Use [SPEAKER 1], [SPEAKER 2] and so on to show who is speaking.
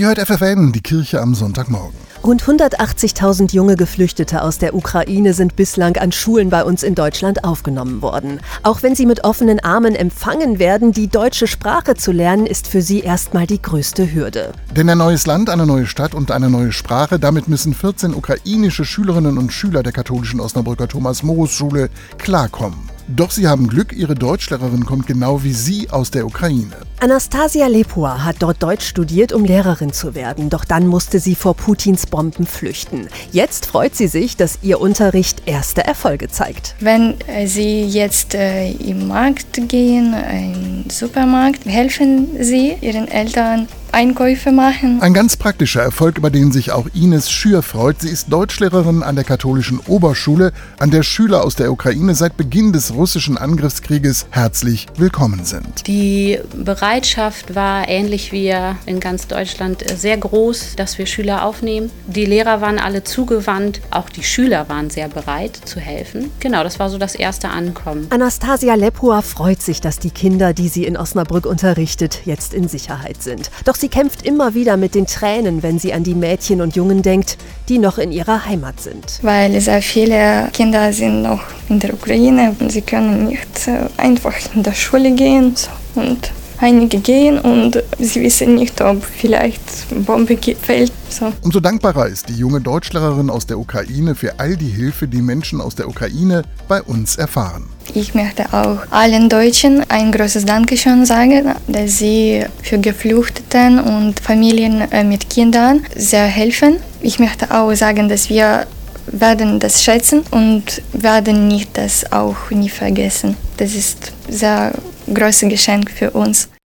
[SPEAKER 1] Ihr hört FFN, die Kirche am Sonntagmorgen.
[SPEAKER 2] Rund 180.000 junge Geflüchtete aus der Ukraine sind bislang an Schulen bei uns in Deutschland aufgenommen worden. Auch wenn sie mit offenen Armen empfangen werden, die deutsche Sprache zu lernen, ist für sie erstmal die größte Hürde.
[SPEAKER 1] Denn ein neues Land, eine neue Stadt und eine neue Sprache, damit müssen 14 ukrainische Schülerinnen und Schüler der katholischen Osnabrücker Thomas-Morus-Schule klarkommen. Doch sie haben Glück, ihre Deutschlehrerin kommt genau wie sie aus der Ukraine.
[SPEAKER 2] Anastasia Lepua hat dort Deutsch studiert, um Lehrerin zu werden. Doch dann musste sie vor Putins Bomben flüchten. Jetzt freut sie sich, dass ihr Unterricht erste Erfolge zeigt.
[SPEAKER 3] Wenn äh, sie jetzt äh, im Markt gehen, im Supermarkt, helfen sie ihren Eltern Einkäufe machen.
[SPEAKER 1] Ein ganz praktischer Erfolg, über den sich auch Ines Schür freut. Sie ist Deutschlehrerin an der katholischen Oberschule, an der Schüler aus der Ukraine seit Beginn des russischen Angriffskrieges herzlich willkommen sind.
[SPEAKER 4] Die Bereitschaft war ähnlich wie in ganz Deutschland sehr groß, dass wir Schüler aufnehmen. Die Lehrer waren alle zugewandt, auch die Schüler waren sehr bereit zu helfen. Genau, das war so das erste Ankommen.
[SPEAKER 2] Anastasia Lepua freut sich, dass die Kinder, die sie in Osnabrück unterrichtet, jetzt in Sicherheit sind. Doch sie kämpft immer wieder mit den Tränen, wenn sie an die Mädchen und Jungen denkt, die noch in ihrer Heimat sind.
[SPEAKER 3] Weil sehr viele Kinder sind noch in der Ukraine und sie können nicht äh, einfach in der Schule gehen. Und einige gehen und sie wissen nicht, ob vielleicht Bombe fällt. So.
[SPEAKER 1] Umso dankbarer ist die junge Deutschlehrerin aus der Ukraine für all die Hilfe, die Menschen aus der Ukraine bei uns erfahren.
[SPEAKER 3] Ich möchte auch allen Deutschen ein großes Dankeschön sagen, dass sie für Geflüchteten und Familien äh, mit Kindern sehr helfen. Ich möchte auch sagen, dass wir werden das schätzen und werden nicht das auch nie vergessen. Das ist sehr großes Geschenk für uns.